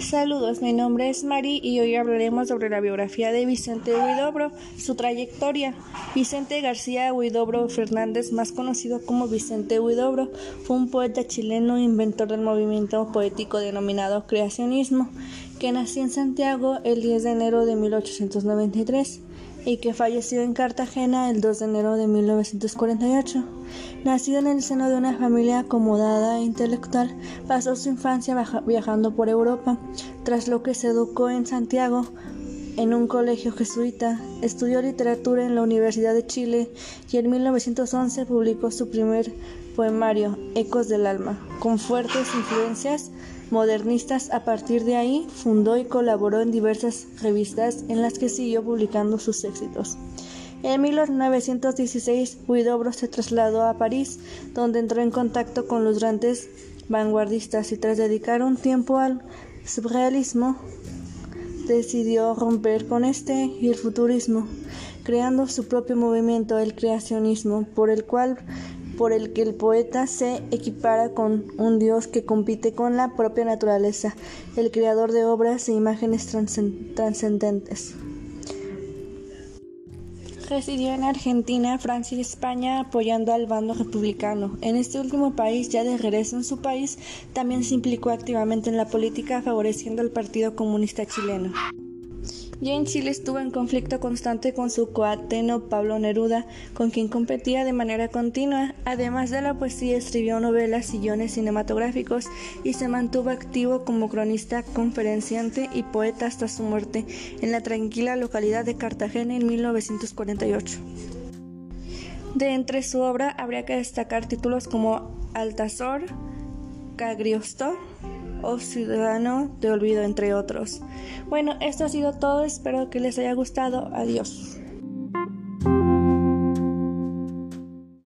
Saludos, mi nombre es Mari y hoy hablaremos sobre la biografía de Vicente Huidobro, su trayectoria. Vicente García Huidobro Fernández, más conocido como Vicente Huidobro, fue un poeta chileno inventor del movimiento poético denominado creacionismo, que nació en Santiago el 10 de enero de 1893 y que falleció en Cartagena el 2 de enero de 1948. Nacido en el seno de una familia acomodada e intelectual, pasó su infancia viajando por Europa, tras lo que se educó en Santiago en un colegio jesuita, estudió literatura en la Universidad de Chile y en 1911 publicó su primer poemario, Ecos del Alma, con fuertes influencias modernistas. A partir de ahí, fundó y colaboró en diversas revistas en las que siguió publicando sus éxitos. En 1916, Huidobro se trasladó a París, donde entró en contacto con los grandes vanguardistas y tras dedicar un tiempo al surrealismo, decidió romper con este y el futurismo, creando su propio movimiento, el creacionismo, por el cual por el que el poeta se equipara con un dios que compite con la propia naturaleza, el creador de obras e imágenes trascendentes. Residió en Argentina, Francia y España apoyando al bando republicano. En este último país, ya de regreso en su país, también se implicó activamente en la política favoreciendo al Partido Comunista Chileno. Ya en Chile estuvo en conflicto constante con su coateno Pablo Neruda, con quien competía de manera continua. Además de la poesía, escribió novelas y guiones cinematográficos y se mantuvo activo como cronista, conferenciante y poeta hasta su muerte en la tranquila localidad de Cartagena en 1948. De entre su obra habría que destacar títulos como Altazor, Cagriosto, o Ciudadano de Olvido, entre otros. Bueno, esto ha sido todo, espero que les haya gustado, adiós.